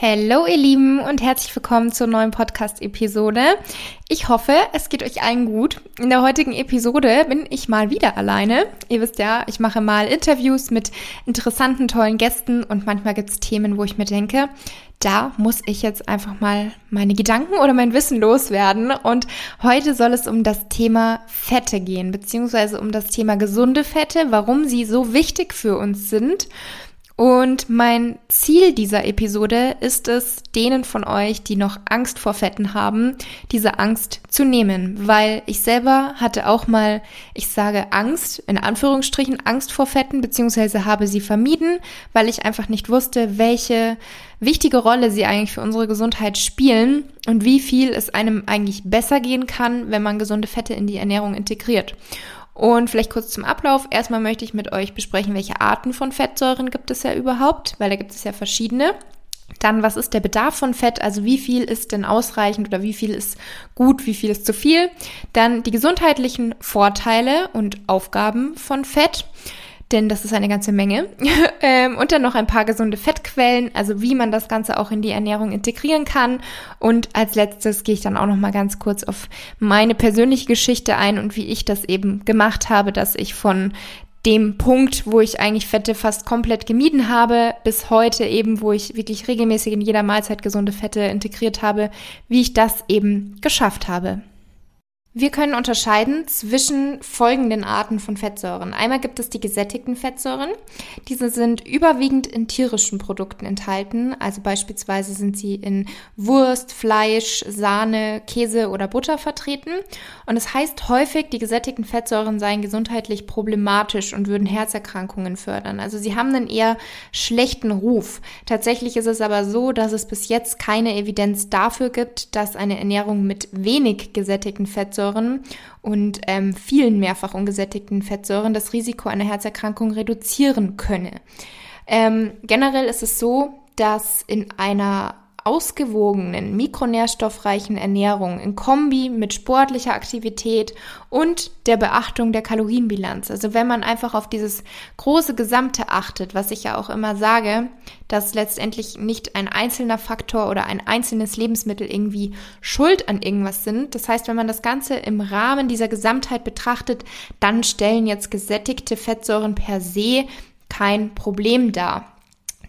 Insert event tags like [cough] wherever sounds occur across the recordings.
Hallo ihr Lieben und herzlich willkommen zur neuen Podcast-Episode. Ich hoffe, es geht euch allen gut. In der heutigen Episode bin ich mal wieder alleine. Ihr wisst ja, ich mache mal Interviews mit interessanten, tollen Gästen und manchmal gibt es Themen, wo ich mir denke, da muss ich jetzt einfach mal meine Gedanken oder mein Wissen loswerden. Und heute soll es um das Thema Fette gehen, beziehungsweise um das Thema gesunde Fette, warum sie so wichtig für uns sind und mein Ziel dieser Episode ist es, denen von euch, die noch Angst vor Fetten haben, diese Angst zu nehmen, weil ich selber hatte auch mal, ich sage Angst, in Anführungsstrichen Angst vor Fetten, beziehungsweise habe sie vermieden, weil ich einfach nicht wusste, welche wichtige Rolle sie eigentlich für unsere Gesundheit spielen und wie viel es einem eigentlich besser gehen kann, wenn man gesunde Fette in die Ernährung integriert. Und vielleicht kurz zum Ablauf. Erstmal möchte ich mit euch besprechen, welche Arten von Fettsäuren gibt es ja überhaupt, weil da gibt es ja verschiedene. Dann, was ist der Bedarf von Fett? Also wie viel ist denn ausreichend oder wie viel ist gut, wie viel ist zu viel? Dann die gesundheitlichen Vorteile und Aufgaben von Fett denn das ist eine ganze Menge. [laughs] ähm, und dann noch ein paar gesunde Fettquellen, also wie man das Ganze auch in die Ernährung integrieren kann. Und als letztes gehe ich dann auch noch mal ganz kurz auf meine persönliche Geschichte ein und wie ich das eben gemacht habe, dass ich von dem Punkt, wo ich eigentlich Fette fast komplett gemieden habe, bis heute eben, wo ich wirklich regelmäßig in jeder Mahlzeit gesunde Fette integriert habe, wie ich das eben geschafft habe. Wir können unterscheiden zwischen folgenden Arten von Fettsäuren. Einmal gibt es die gesättigten Fettsäuren. Diese sind überwiegend in tierischen Produkten enthalten. Also beispielsweise sind sie in Wurst, Fleisch, Sahne, Käse oder Butter vertreten. Und es das heißt häufig, die gesättigten Fettsäuren seien gesundheitlich problematisch und würden Herzerkrankungen fördern. Also sie haben einen eher schlechten Ruf. Tatsächlich ist es aber so, dass es bis jetzt keine Evidenz dafür gibt, dass eine Ernährung mit wenig gesättigten Fettsäuren Fettsäuren und ähm, vielen mehrfach ungesättigten Fettsäuren das Risiko einer Herzerkrankung reduzieren könne. Ähm, generell ist es so, dass in einer ausgewogenen, mikronährstoffreichen Ernährung in Kombi mit sportlicher Aktivität und der Beachtung der Kalorienbilanz. Also wenn man einfach auf dieses große Gesamte achtet, was ich ja auch immer sage, dass letztendlich nicht ein einzelner Faktor oder ein einzelnes Lebensmittel irgendwie schuld an irgendwas sind. Das heißt, wenn man das Ganze im Rahmen dieser Gesamtheit betrachtet, dann stellen jetzt gesättigte Fettsäuren per se kein Problem dar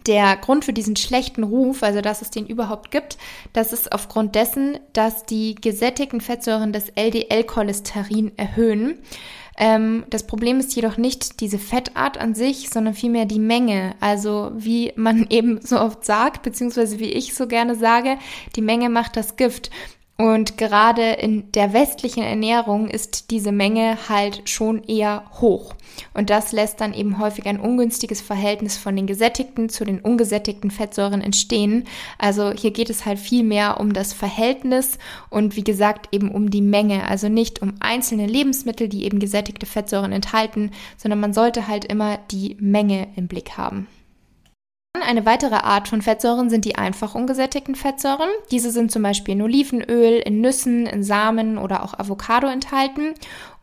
der Grund für diesen schlechten Ruf, also dass es den überhaupt gibt, das ist aufgrund dessen, dass die gesättigten Fettsäuren das LDL-Cholesterin erhöhen. Ähm, das Problem ist jedoch nicht diese Fettart an sich, sondern vielmehr die Menge. Also wie man [laughs] eben so oft sagt, beziehungsweise wie ich so gerne sage, die Menge macht das Gift. Und gerade in der westlichen Ernährung ist diese Menge halt schon eher hoch. Und das lässt dann eben häufig ein ungünstiges Verhältnis von den gesättigten zu den ungesättigten Fettsäuren entstehen. Also hier geht es halt viel mehr um das Verhältnis und wie gesagt eben um die Menge. Also nicht um einzelne Lebensmittel, die eben gesättigte Fettsäuren enthalten, sondern man sollte halt immer die Menge im Blick haben. Eine weitere Art von Fettsäuren sind die einfach ungesättigten Fettsäuren. Diese sind zum Beispiel in Olivenöl, in Nüssen, in Samen oder auch Avocado enthalten.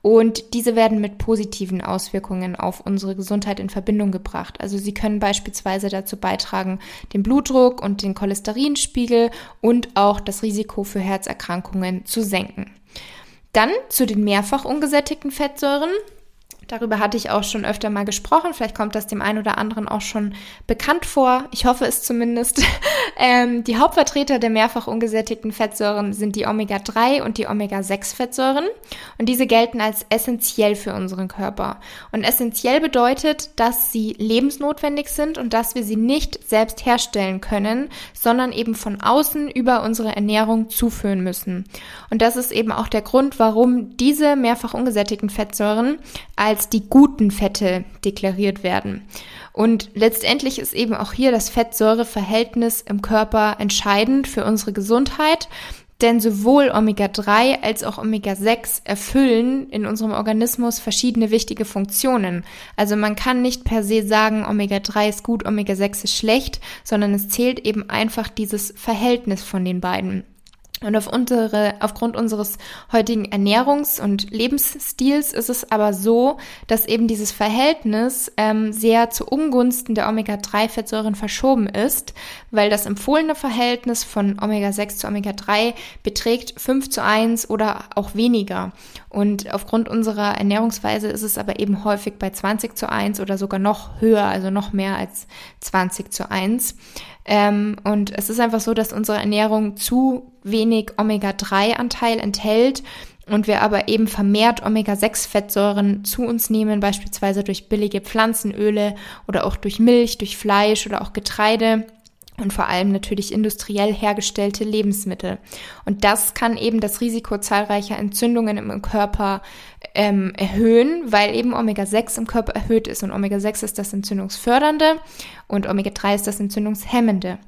Und diese werden mit positiven Auswirkungen auf unsere Gesundheit in Verbindung gebracht. Also sie können beispielsweise dazu beitragen, den Blutdruck und den Cholesterinspiegel und auch das Risiko für Herzerkrankungen zu senken. Dann zu den mehrfach ungesättigten Fettsäuren. Darüber hatte ich auch schon öfter mal gesprochen. Vielleicht kommt das dem einen oder anderen auch schon bekannt vor. Ich hoffe es zumindest. [laughs] ähm, die Hauptvertreter der mehrfach ungesättigten Fettsäuren sind die Omega-3 und die Omega-6-Fettsäuren. Und diese gelten als essentiell für unseren Körper. Und essentiell bedeutet, dass sie lebensnotwendig sind und dass wir sie nicht selbst herstellen können, sondern eben von außen über unsere Ernährung zuführen müssen. Und das ist eben auch der Grund, warum diese mehrfach ungesättigten Fettsäuren als die guten Fette deklariert werden. Und letztendlich ist eben auch hier das Fettsäureverhältnis im Körper entscheidend für unsere Gesundheit. Denn sowohl Omega-3 als auch Omega-6 erfüllen in unserem Organismus verschiedene wichtige Funktionen. Also man kann nicht per se sagen, Omega-3 ist gut, Omega-6 ist schlecht, sondern es zählt eben einfach dieses Verhältnis von den beiden. Und auf unsere, aufgrund unseres heutigen Ernährungs- und Lebensstils ist es aber so, dass eben dieses Verhältnis ähm, sehr zu Ungunsten der Omega-3-Fettsäuren verschoben ist, weil das empfohlene Verhältnis von Omega-6 zu Omega-3 beträgt 5 zu 1 oder auch weniger. Und aufgrund unserer Ernährungsweise ist es aber eben häufig bei 20 zu 1 oder sogar noch höher, also noch mehr als 20 zu 1. Ähm, und es ist einfach so, dass unsere Ernährung zu wenig Omega-3-Anteil enthält und wir aber eben vermehrt Omega-6-Fettsäuren zu uns nehmen, beispielsweise durch billige Pflanzenöle oder auch durch Milch, durch Fleisch oder auch Getreide und vor allem natürlich industriell hergestellte Lebensmittel. Und das kann eben das Risiko zahlreicher Entzündungen im Körper ähm, erhöhen, weil eben Omega-6 im Körper erhöht ist. Und Omega-6 ist das Entzündungsfördernde und Omega-3 ist das Entzündungshemmende.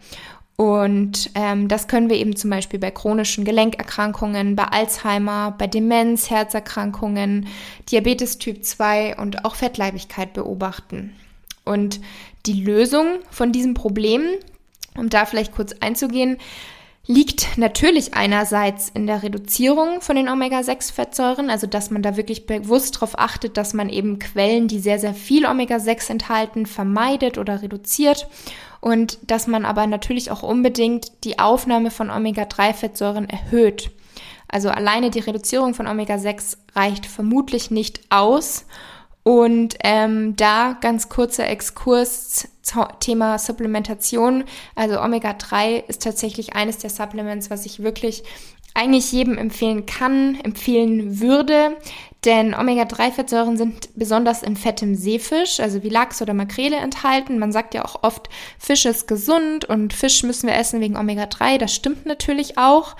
Und ähm, das können wir eben zum Beispiel bei chronischen Gelenkerkrankungen, bei Alzheimer, bei Demenz, Herzerkrankungen, Diabetes Typ 2 und auch Fettleibigkeit beobachten. Und die Lösung von diesem Problem um da vielleicht kurz einzugehen, liegt natürlich einerseits in der Reduzierung von den Omega-6-Fettsäuren, also dass man da wirklich bewusst darauf achtet, dass man eben Quellen, die sehr, sehr viel Omega-6 enthalten, vermeidet oder reduziert und dass man aber natürlich auch unbedingt die Aufnahme von Omega-3-Fettsäuren erhöht. Also alleine die Reduzierung von Omega-6 reicht vermutlich nicht aus und ähm, da ganz kurzer Exkurs Thema Supplementation. Also Omega-3 ist tatsächlich eines der Supplements, was ich wirklich eigentlich jedem empfehlen kann, empfehlen würde. Denn Omega-3-Fettsäuren sind besonders in fettem Seefisch, also wie Lachs oder Makrele enthalten. Man sagt ja auch oft, Fisch ist gesund und Fisch müssen wir essen wegen Omega-3. Das stimmt natürlich auch.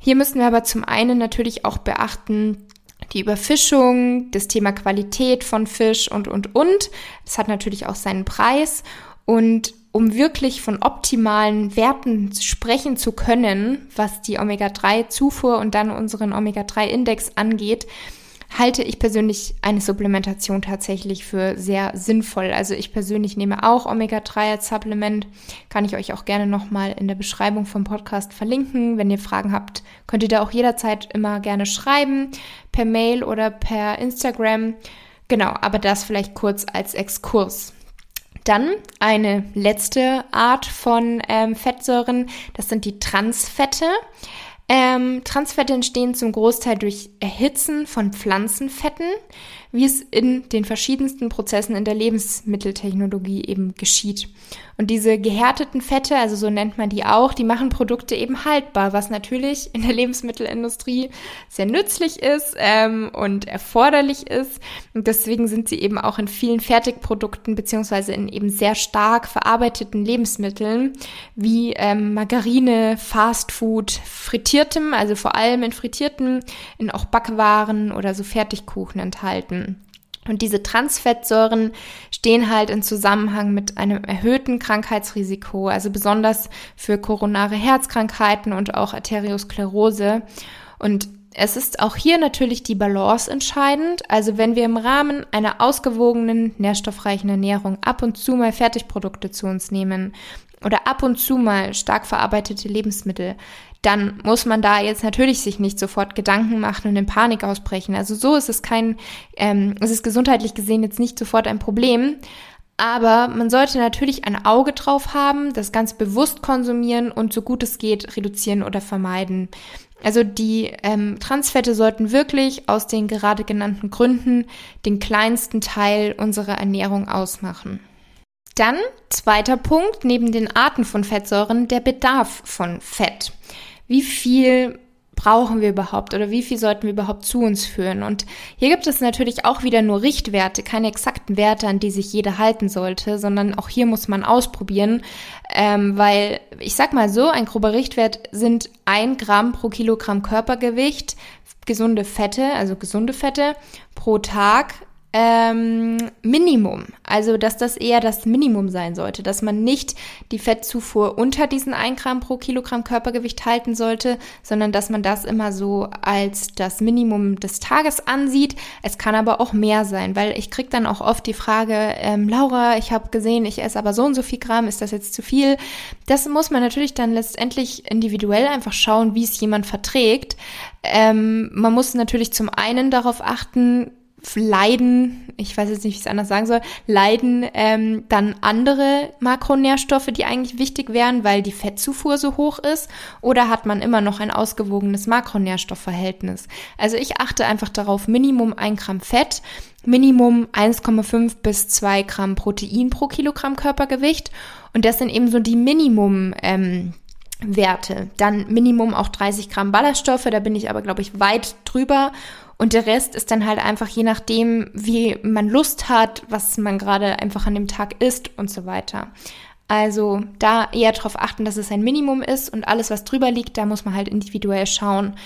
Hier müssen wir aber zum einen natürlich auch beachten, die Überfischung, das Thema Qualität von Fisch und, und, und. Das hat natürlich auch seinen Preis. Und um wirklich von optimalen Werten sprechen zu können, was die Omega-3-Zufuhr und dann unseren Omega-3-Index angeht, halte ich persönlich eine Supplementation tatsächlich für sehr sinnvoll. Also ich persönlich nehme auch Omega-3 als Supplement. Kann ich euch auch gerne nochmal in der Beschreibung vom Podcast verlinken. Wenn ihr Fragen habt, könnt ihr da auch jederzeit immer gerne schreiben, per Mail oder per Instagram. Genau, aber das vielleicht kurz als Exkurs. Dann eine letzte Art von ähm, Fettsäuren, das sind die Transfette. Ähm, Transfette entstehen zum Großteil durch Erhitzen von Pflanzenfetten wie es in den verschiedensten Prozessen in der Lebensmitteltechnologie eben geschieht. Und diese gehärteten Fette, also so nennt man die auch, die machen Produkte eben haltbar, was natürlich in der Lebensmittelindustrie sehr nützlich ist ähm, und erforderlich ist. Und deswegen sind sie eben auch in vielen Fertigprodukten beziehungsweise in eben sehr stark verarbeiteten Lebensmitteln wie ähm, Margarine, Fastfood, frittiertem, also vor allem in frittierten, in auch Backwaren oder so Fertigkuchen enthalten. Und diese Transfettsäuren stehen halt in Zusammenhang mit einem erhöhten Krankheitsrisiko, also besonders für koronare Herzkrankheiten und auch Arteriosklerose. Und es ist auch hier natürlich die Balance entscheidend. Also wenn wir im Rahmen einer ausgewogenen, nährstoffreichen Ernährung ab und zu mal Fertigprodukte zu uns nehmen oder ab und zu mal stark verarbeitete Lebensmittel, dann muss man da jetzt natürlich sich nicht sofort Gedanken machen und in Panik ausbrechen. Also so ist es kein, ähm, es ist gesundheitlich gesehen jetzt nicht sofort ein Problem. Aber man sollte natürlich ein Auge drauf haben, das ganz bewusst konsumieren und so gut es geht reduzieren oder vermeiden. Also die ähm, Transfette sollten wirklich aus den gerade genannten Gründen den kleinsten Teil unserer Ernährung ausmachen. Dann zweiter Punkt, neben den Arten von Fettsäuren, der Bedarf von Fett. Wie viel brauchen wir überhaupt oder wie viel sollten wir überhaupt zu uns führen? Und hier gibt es natürlich auch wieder nur Richtwerte, keine exakten Werte, an die sich jeder halten sollte, sondern auch hier muss man ausprobieren, ähm, weil ich sag mal so, ein grober Richtwert sind ein Gramm pro Kilogramm Körpergewicht gesunde Fette, also gesunde Fette pro Tag ähm, Minimum. Also, dass das eher das Minimum sein sollte, dass man nicht die Fettzufuhr unter diesen 1 Gramm pro Kilogramm Körpergewicht halten sollte, sondern dass man das immer so als das Minimum des Tages ansieht. Es kann aber auch mehr sein, weil ich krieg dann auch oft die Frage, ähm, Laura, ich habe gesehen, ich esse aber so und so viel Gramm, ist das jetzt zu viel? Das muss man natürlich dann letztendlich individuell einfach schauen, wie es jemand verträgt. Ähm, man muss natürlich zum einen darauf achten, leiden, ich weiß jetzt nicht, wie ich es anders sagen soll, leiden ähm, dann andere Makronährstoffe, die eigentlich wichtig wären, weil die Fettzufuhr so hoch ist? Oder hat man immer noch ein ausgewogenes Makronährstoffverhältnis? Also ich achte einfach darauf, Minimum ein Gramm Fett, Minimum 1,5 bis 2 Gramm Protein pro Kilogramm Körpergewicht. Und das sind eben so die Minimum. Ähm, Werte. Dann Minimum auch 30 Gramm Ballaststoffe, da bin ich aber, glaube ich, weit drüber. Und der Rest ist dann halt einfach je nachdem, wie man Lust hat, was man gerade einfach an dem Tag isst und so weiter. Also da eher darauf achten, dass es ein Minimum ist und alles, was drüber liegt, da muss man halt individuell schauen,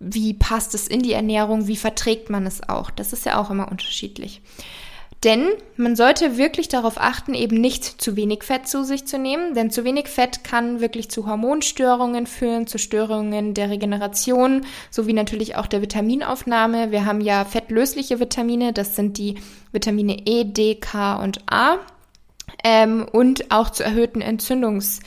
wie passt es in die Ernährung, wie verträgt man es auch. Das ist ja auch immer unterschiedlich. Denn man sollte wirklich darauf achten, eben nicht zu wenig Fett zu sich zu nehmen, denn zu wenig Fett kann wirklich zu Hormonstörungen führen, zu Störungen der Regeneration, sowie natürlich auch der Vitaminaufnahme. Wir haben ja fettlösliche Vitamine, das sind die Vitamine E, D, K und A. Ähm, und auch zu erhöhten Entzündungs-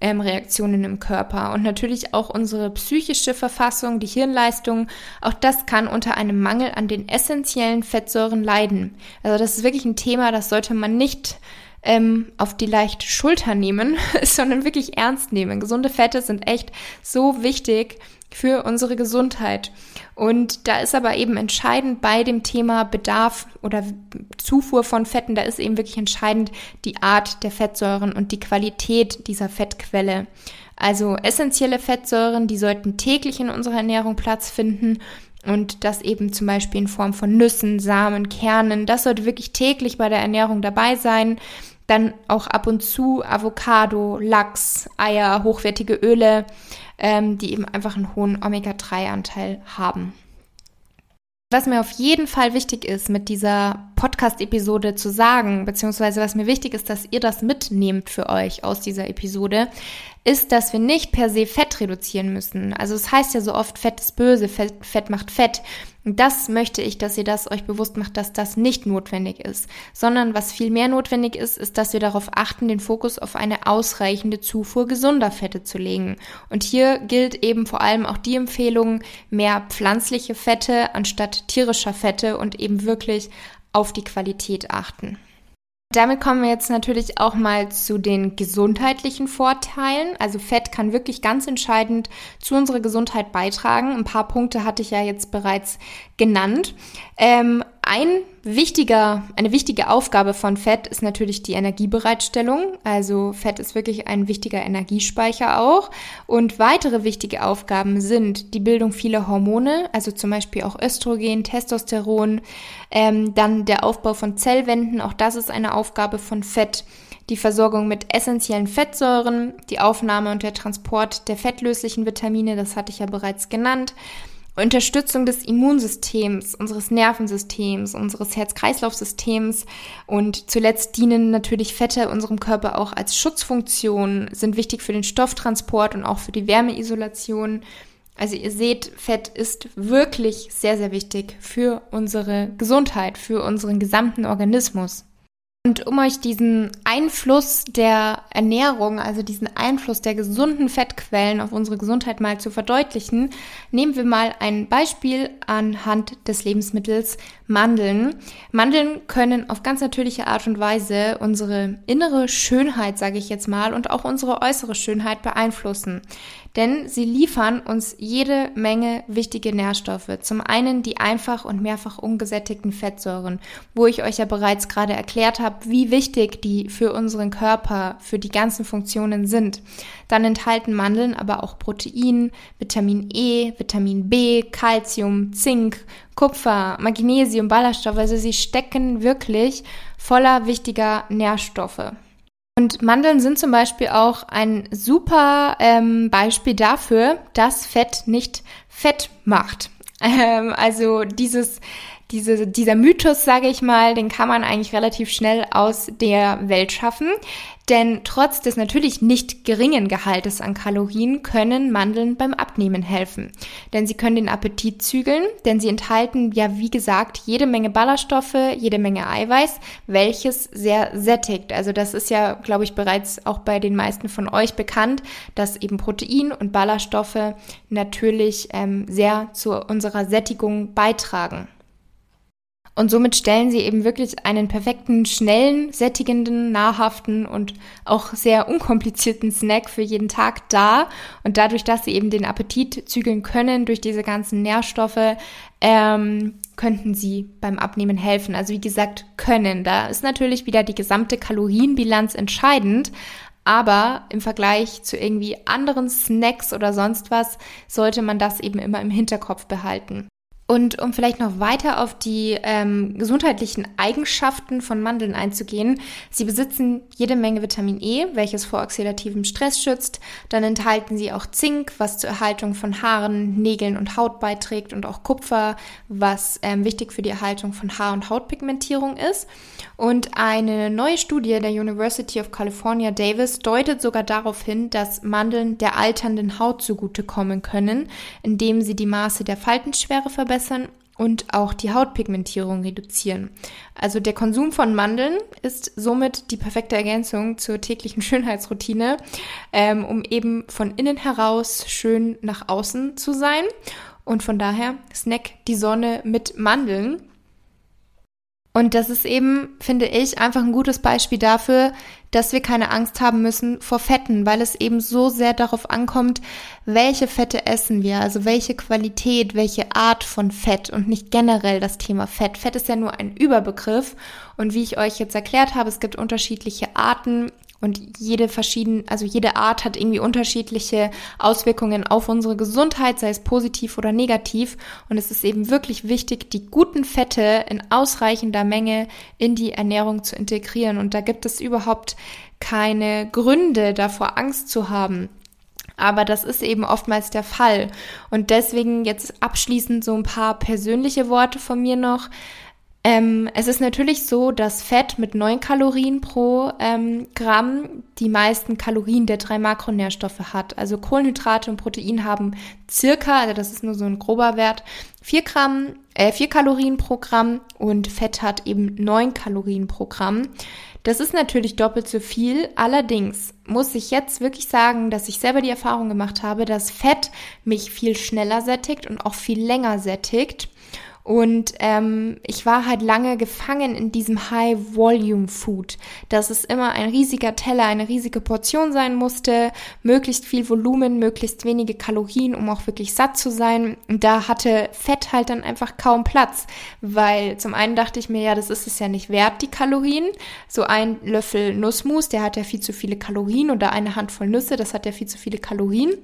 ähm, Reaktionen im Körper und natürlich auch unsere psychische Verfassung, die Hirnleistung, auch das kann unter einem Mangel an den essentiellen Fettsäuren leiden. Also das ist wirklich ein Thema, das sollte man nicht ähm, auf die leichte Schulter nehmen, [laughs] sondern wirklich ernst nehmen. Gesunde Fette sind echt so wichtig für unsere Gesundheit. Und da ist aber eben entscheidend bei dem Thema Bedarf oder Zufuhr von Fetten, da ist eben wirklich entscheidend die Art der Fettsäuren und die Qualität dieser Fettquelle. Also essentielle Fettsäuren, die sollten täglich in unserer Ernährung Platz finden und das eben zum Beispiel in Form von Nüssen, Samen, Kernen. Das sollte wirklich täglich bei der Ernährung dabei sein. Dann auch ab und zu Avocado, Lachs, Eier, hochwertige Öle, ähm, die eben einfach einen hohen Omega-3-Anteil haben. Was mir auf jeden Fall wichtig ist, mit dieser Podcast-Episode zu sagen, beziehungsweise was mir wichtig ist, dass ihr das mitnehmt für euch aus dieser Episode, ist, dass wir nicht per se Fett reduzieren müssen. Also es heißt ja so oft, Fett ist böse, Fett, Fett macht Fett. Und das möchte ich, dass ihr das euch bewusst macht, dass das nicht notwendig ist, sondern was viel mehr notwendig ist, ist, dass wir darauf achten, den Fokus auf eine ausreichende Zufuhr gesunder Fette zu legen. Und hier gilt eben vor allem auch die Empfehlung, mehr pflanzliche Fette anstatt tierischer Fette und eben wirklich auf die Qualität achten. Damit kommen wir jetzt natürlich auch mal zu den gesundheitlichen Vorteilen. Also Fett kann wirklich ganz entscheidend zu unserer Gesundheit beitragen. Ein paar Punkte hatte ich ja jetzt bereits genannt. Ähm, ein wichtiger, eine wichtige Aufgabe von Fett ist natürlich die Energiebereitstellung. Also Fett ist wirklich ein wichtiger Energiespeicher auch. Und weitere wichtige Aufgaben sind die Bildung vieler Hormone, also zum Beispiel auch Östrogen, Testosteron, ähm, dann der Aufbau von Zellwänden, auch das ist eine Aufgabe von Fett die Versorgung mit essentiellen Fettsäuren, die Aufnahme und der Transport der fettlöslichen Vitamine, das hatte ich ja bereits genannt, Unterstützung des Immunsystems, unseres Nervensystems, unseres Herz-Kreislauf-Systems und zuletzt dienen natürlich Fette unserem Körper auch als Schutzfunktion, sind wichtig für den Stofftransport und auch für die Wärmeisolation. Also ihr seht, Fett ist wirklich sehr, sehr wichtig für unsere Gesundheit, für unseren gesamten Organismus. Und um euch diesen Einfluss der Ernährung, also diesen Einfluss der gesunden Fettquellen auf unsere Gesundheit mal zu verdeutlichen, nehmen wir mal ein Beispiel anhand des Lebensmittels Mandeln. Mandeln können auf ganz natürliche Art und Weise unsere innere Schönheit, sage ich jetzt mal, und auch unsere äußere Schönheit beeinflussen. Denn sie liefern uns jede Menge wichtige Nährstoffe. Zum einen die einfach und mehrfach ungesättigten Fettsäuren, wo ich euch ja bereits gerade erklärt habe, wie wichtig die für unseren Körper, für die ganzen Funktionen sind. Dann enthalten Mandeln aber auch Protein, Vitamin E, Vitamin B, Calcium, Zink, Kupfer, Magnesium, Ballaststoffe. Also sie stecken wirklich voller wichtiger Nährstoffe. Und Mandeln sind zum Beispiel auch ein super ähm, Beispiel dafür, dass Fett nicht Fett macht. [laughs] Ähm, also dieses diese, dieser Mythos, sage ich mal, den kann man eigentlich relativ schnell aus der Welt schaffen. Denn trotz des natürlich nicht geringen Gehaltes an Kalorien können Mandeln beim Abnehmen helfen. Denn sie können den Appetit zügeln, denn sie enthalten ja, wie gesagt, jede Menge Ballaststoffe, jede Menge Eiweiß, welches sehr sättigt. Also das ist ja, glaube ich, bereits auch bei den meisten von euch bekannt, dass eben Protein und Ballaststoffe natürlich ähm, sehr zu unserer Sättigung beitragen. Und somit stellen sie eben wirklich einen perfekten, schnellen, sättigenden, nahrhaften und auch sehr unkomplizierten Snack für jeden Tag dar. Und dadurch, dass sie eben den Appetit zügeln können durch diese ganzen Nährstoffe, ähm, könnten sie beim Abnehmen helfen. Also wie gesagt, können. Da ist natürlich wieder die gesamte Kalorienbilanz entscheidend. Aber im Vergleich zu irgendwie anderen Snacks oder sonst was sollte man das eben immer im Hinterkopf behalten. Und um vielleicht noch weiter auf die ähm, gesundheitlichen Eigenschaften von Mandeln einzugehen, sie besitzen jede Menge Vitamin E, welches vor oxidativem Stress schützt. Dann enthalten sie auch Zink, was zur Erhaltung von Haaren, Nägeln und Haut beiträgt und auch Kupfer, was ähm, wichtig für die Erhaltung von Haar- und Hautpigmentierung ist. Und eine neue Studie der University of California Davis deutet sogar darauf hin, dass Mandeln der alternden Haut zugutekommen können, indem sie die Maße der Faltenschwere verbessern und auch die Hautpigmentierung reduzieren. Also der Konsum von Mandeln ist somit die perfekte Ergänzung zur täglichen [laughs] Schönheitsroutine, ähm, um eben von innen heraus schön nach außen zu sein. Und von daher snack die Sonne mit Mandeln. Und das ist eben, finde ich, einfach ein gutes Beispiel dafür, dass wir keine Angst haben müssen vor Fetten, weil es eben so sehr darauf ankommt, welche Fette essen wir, also welche Qualität, welche Art von Fett und nicht generell das Thema Fett. Fett ist ja nur ein Überbegriff und wie ich euch jetzt erklärt habe, es gibt unterschiedliche Arten und jede verschiedene, also jede Art hat irgendwie unterschiedliche Auswirkungen auf unsere Gesundheit, sei es positiv oder negativ. Und es ist eben wirklich wichtig, die guten Fette in ausreichender Menge in die Ernährung zu integrieren. Und da gibt es überhaupt keine Gründe, davor Angst zu haben. Aber das ist eben oftmals der Fall. Und deswegen jetzt abschließend so ein paar persönliche Worte von mir noch. Ähm, es ist natürlich so, dass Fett mit 9 Kalorien pro ähm, Gramm die meisten Kalorien der drei Makronährstoffe hat. Also Kohlenhydrate und Protein haben circa, also das ist nur so ein grober Wert, 4 Gramm, äh, 4 Kalorien pro Gramm und Fett hat eben 9 Kalorien pro Gramm. Das ist natürlich doppelt so viel. Allerdings muss ich jetzt wirklich sagen, dass ich selber die Erfahrung gemacht habe, dass Fett mich viel schneller sättigt und auch viel länger sättigt. Und ähm, ich war halt lange gefangen in diesem High-Volume-Food, dass es immer ein riesiger Teller, eine riesige Portion sein musste, möglichst viel Volumen, möglichst wenige Kalorien, um auch wirklich satt zu sein. Und da hatte Fett halt dann einfach kaum Platz, weil zum einen dachte ich mir, ja, das ist es ja nicht wert, die Kalorien. So ein Löffel Nussmus, der hat ja viel zu viele Kalorien oder eine Handvoll Nüsse, das hat ja viel zu viele Kalorien.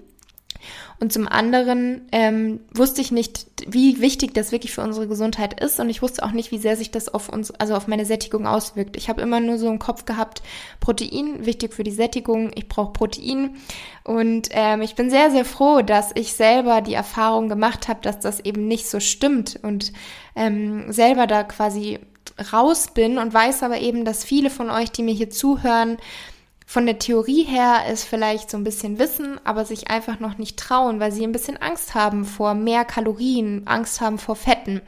Und zum anderen ähm, wusste ich nicht, wie wichtig das wirklich für unsere Gesundheit ist und ich wusste auch nicht, wie sehr sich das auf uns, also auf meine Sättigung auswirkt. Ich habe immer nur so im Kopf gehabt, Protein, wichtig für die Sättigung, ich brauche Protein. Und ähm, ich bin sehr, sehr froh, dass ich selber die Erfahrung gemacht habe, dass das eben nicht so stimmt und ähm, selber da quasi raus bin und weiß aber eben, dass viele von euch, die mir hier zuhören, von der Theorie her es vielleicht so ein bisschen wissen, aber sich einfach noch nicht trauen, weil sie ein bisschen Angst haben vor mehr Kalorien, Angst haben vor Fetten.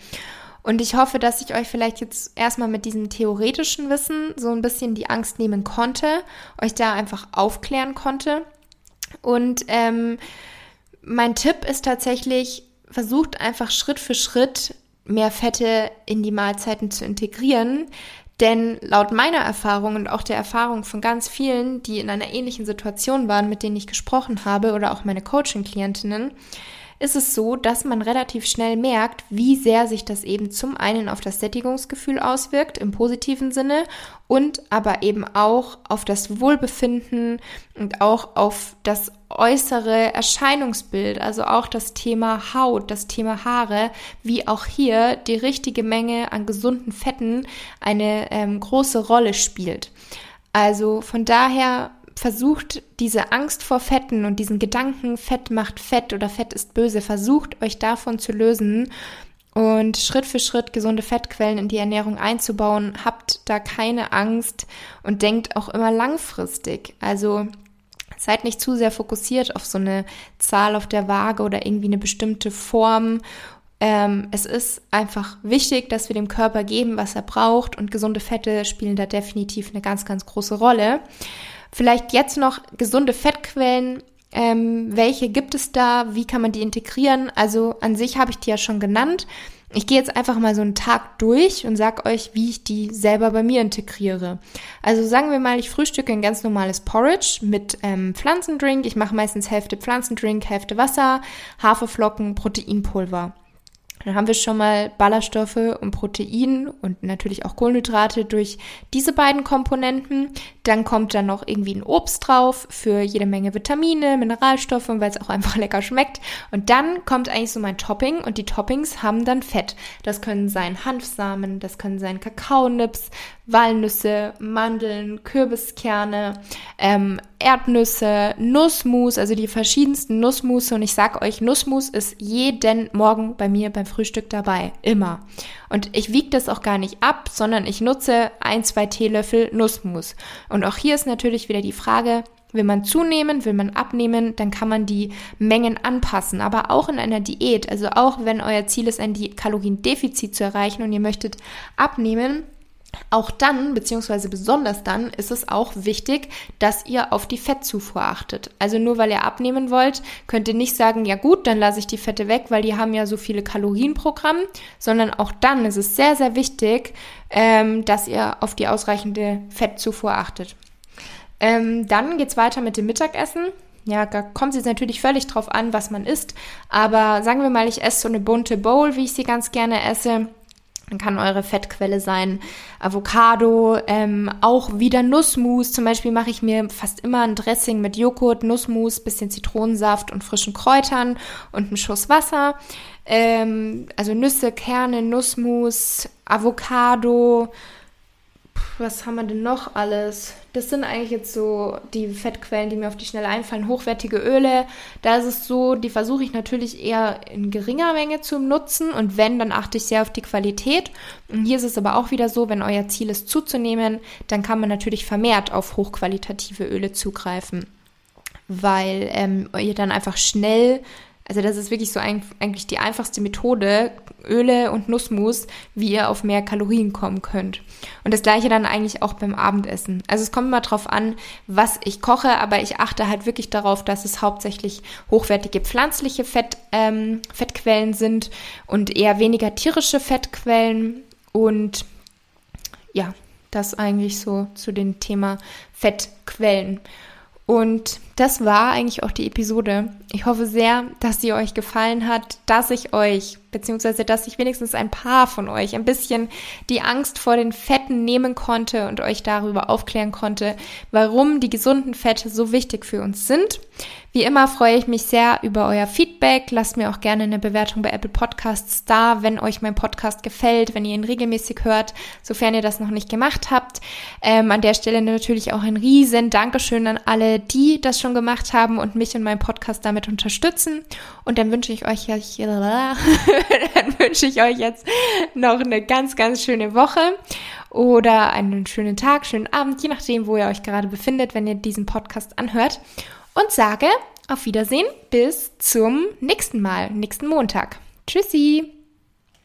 Und ich hoffe, dass ich euch vielleicht jetzt erstmal mit diesem theoretischen Wissen so ein bisschen die Angst nehmen konnte, euch da einfach aufklären konnte. Und ähm, mein Tipp ist tatsächlich, versucht einfach Schritt für Schritt mehr Fette in die Mahlzeiten zu integrieren, Denn laut meiner Erfahrung und auch der Erfahrung von ganz vielen, die in einer ähnlichen Situation waren, mit denen ich gesprochen habe oder auch meine Coaching-Klientinnen, ist es so, dass man relativ schnell merkt, wie sehr sich das eben zum einen auf das Sättigungsgefühl auswirkt im positiven Sinne und aber eben auch auf das Wohlbefinden und auch auf das äußere Erscheinungsbild, also auch das Thema Haut, das Thema Haare, wie auch hier die richtige Menge an gesunden Fetten eine ähm, große Rolle spielt. Also von daher versucht diese Angst vor Fetten und diesen Gedanken, Fett macht Fett oder Fett ist böse, versucht euch davon zu lösen und Schritt für Schritt gesunde Fettquellen in die Ernährung einzubauen. Habt da keine Angst und denkt auch immer langfristig. Also seid nicht zu sehr fokussiert auf so eine Zahl auf der Waage oder irgendwie eine bestimmte Form ähm, es ist einfach wichtig, dass wir dem Körper geben, was er braucht und gesunde Fette spielen da definitiv eine ganz, ganz große Rolle. Vielleicht jetzt noch gesunde Fettquellen. Ähm, welche gibt es da? Wie kann man die integrieren? Also an sich habe ich die ja schon genannt. Ich gehe jetzt einfach mal so einen Tag durch und sag euch, wie ich die selber bei mir integriere. Also sagen wir mal, ich frühstücke ein ganz normales Porridge mit ähm, Pflanzendrink. Ich mache meistens Hälfte Pflanzendrink, Hälfte Wasser, Haferflocken, Proteinpulver. Dann haben wir schon mal Ballaststoffe und Protein und natürlich auch Kohlenhydrate durch diese beiden Komponenten. Dann kommt dann noch irgendwie ein Obst drauf für jede Menge Vitamine, Mineralstoffe und weil es auch einfach [laughs] lecker schmeckt. Und dann kommt eigentlich so mein Topping und die Toppings haben dann Fett. Das können sein Hanfsamen, das können sein Kakaonips, Walnüsse, Mandeln, Kürbiskerne, ähm, Erdnüsse, Nussmus, also die verschiedensten Nussmusse. Und ich sag euch, Nussmus ist jeden Morgen bei mir beim Frühstück dabei. Immer. Und ich wiege das auch gar nicht ab, sondern ich nutze ein, zwei Teelöffel Nussmus. Und auch hier ist natürlich wieder die Frage, Will man zunehmen, will man abnehmen, dann kann man die Mengen anpassen. Aber auch in einer Diät, also auch wenn euer Ziel ist, ein Kaloriendefizit zu erreichen und ihr möchtet abnehmen, auch dann, beziehungsweise besonders dann, ist es auch wichtig, dass ihr auf die Fettzufuhr achtet. Also nur weil ihr abnehmen wollt, könnt ihr nicht sagen, ja gut, dann lasse ich die Fette weg, weil die haben ja so viele Kalorien pro Gramm, sondern auch dann ist es sehr, sehr wichtig, ähm, dass ihr auf die ausreichende Fettzufuhr achtet. Ähm, dann geht's weiter mit dem Mittagessen. Ja, da kommt es jetzt natürlich völlig drauf an, was man isst. Aber sagen wir mal, ich esse so eine bunte Bowl, wie ich sie ganz gerne esse kann eure Fettquelle sein Avocado, ähm, auch wieder Nussmus. Zum Beispiel mache ich mir fast immer ein Dressing mit Joghurt, Nussmus, bisschen Zitronensaft und frischen Kräutern und einen Schuss Wasser. Ähm, also Nüsse, Kerne, Nussmus, Avocado, was haben wir denn noch alles? Das sind eigentlich jetzt so die Fettquellen, die mir auf die Schnelle einfallen. Hochwertige Öle, da ist es so, die versuche ich natürlich eher in geringer Menge zu nutzen und wenn, dann achte ich sehr auf die Qualität. Und hier ist es aber auch wieder so, wenn euer Ziel ist zuzunehmen, dann kann man natürlich vermehrt auf hochqualitative Öle zugreifen, weil ähm, ihr dann einfach schnell also das ist wirklich so ein, eigentlich die einfachste Methode, Öle und Nussmus, wie ihr auf mehr Kalorien kommen könnt. Und das gleiche dann eigentlich auch beim Abendessen. Also es kommt immer drauf an, was ich koche, aber ich achte halt wirklich darauf, dass es hauptsächlich hochwertige pflanzliche Fett, ähm, Fettquellen sind und eher weniger tierische Fettquellen. Und ja, das eigentlich so zu dem Thema Fettquellen. Und das war eigentlich auch die Episode. Ich hoffe sehr, dass sie euch gefallen hat, dass ich euch, beziehungsweise dass ich wenigstens ein paar von euch ein bisschen die Angst vor den Fetten nehmen konnte und euch darüber aufklären konnte, warum die gesunden Fette so wichtig für uns sind. Wie immer freue ich mich sehr über euer Feedback. Lasst mir auch gerne eine Bewertung bei Apple Podcasts da, wenn euch mein Podcast gefällt, wenn ihr ihn regelmäßig hört, sofern ihr das noch nicht gemacht habt. Ähm, an der Stelle natürlich auch ein riesen Dankeschön an alle, die das schon gemacht haben und mich und meinen Podcast damit unterstützen. Und dann wünsche ich euch [laughs] dann wünsche ich euch jetzt noch eine ganz, ganz schöne Woche oder einen schönen Tag, schönen Abend, je nachdem, wo ihr euch gerade befindet, wenn ihr diesen Podcast anhört und sage auf Wiedersehen bis zum nächsten Mal, nächsten Montag. Tschüssi!